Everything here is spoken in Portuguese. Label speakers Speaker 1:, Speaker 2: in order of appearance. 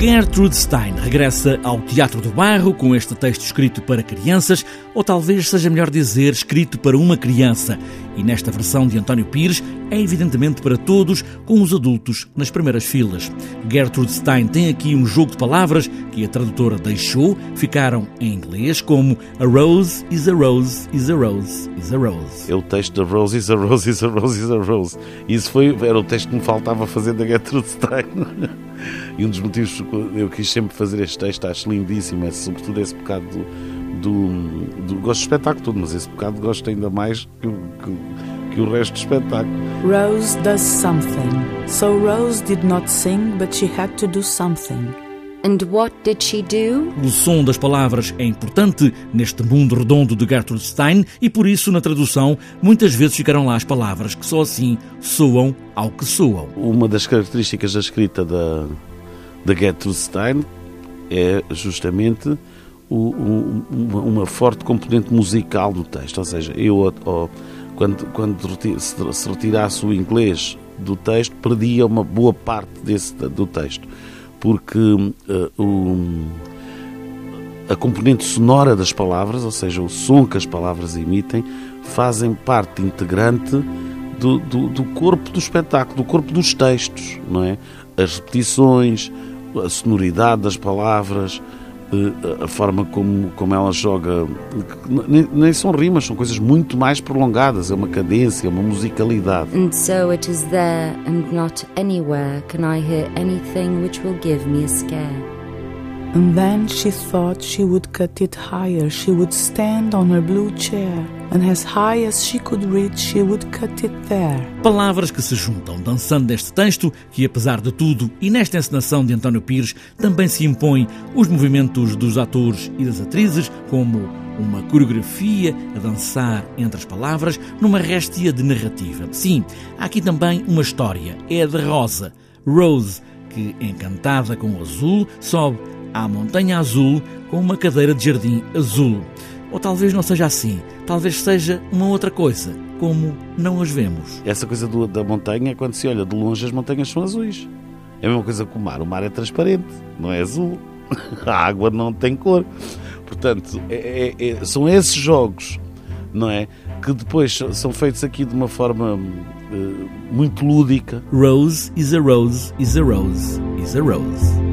Speaker 1: Gertrude Stein regressa ao Teatro do Bairro com este texto escrito para crianças, ou talvez seja melhor dizer escrito para uma criança. E nesta versão de António Pires é evidentemente para todos, com os adultos nas primeiras filas. Gertrude Stein tem aqui um jogo de palavras que a tradutora deixou, ficaram em inglês como A Rose is a Rose is a Rose is a Rose.
Speaker 2: É o texto da Rose is a Rose is a Rose is a Rose. Isso foi, era o texto que me faltava fazer da Gertrude Stein. E um dos motivos que eu quis sempre fazer este texto, acho lindíssimo, é sobretudo esse bocado do, do, do gosto do espetáculo todo, mas esse bocado gosto ainda mais que, que, que o resto do espetáculo.
Speaker 3: Rose does something. So Rose did not sing, but she had to do something.
Speaker 4: And what did she do?
Speaker 1: O som das palavras é importante neste mundo redondo de Gertrude Stein e por isso na tradução muitas vezes ficarão lá as palavras que só assim soam ao que soam.
Speaker 2: Uma das características da escrita da, da Gertrude Stein é justamente o, um, uma forte componente musical do texto, ou seja, eu quando, quando se retirasse o inglês do texto perdia uma boa parte desse, do texto porque uh, o, a componente sonora das palavras, ou seja, o som que as palavras emitem, fazem parte integrante do, do, do, corpo do espetáculo, do corpo dos textos, não é? As repetições, a sonoridade das palavras, eh, a forma como, como ela joga. Nem, nem, são rimas, são coisas muito mais prolongadas. É uma cadência, uma musicalidade.
Speaker 4: And so it is there and not anywhere can I hear anything which will give me a scare.
Speaker 3: And then she thought she would cut it higher. She would stand on her blue chair, and as high as she could reach, she would cut it there.
Speaker 1: Palavras que se juntam dançando neste texto, que apesar de tudo, e nesta encenação de António Pires, também se impõe os movimentos dos atores e das atrizes, como uma coreografia a dançar entre as palavras, numa réstia de narrativa. Sim, há aqui também uma história. É a de Rosa, Rose, que, encantada com o azul, sobe à Montanha Azul com uma cadeira de jardim azul. Ou talvez não seja assim, talvez seja uma outra coisa, como não as vemos.
Speaker 2: Essa coisa do, da montanha, quando se olha de longe, as montanhas são azuis. É a mesma coisa que o mar. O mar é transparente, não é azul. A água não tem cor. Portanto, é, é, é, são esses jogos, não é? Que depois são feitos aqui de uma forma uh, muito lúdica.
Speaker 1: Rose is a rose, is a rose, is a rose.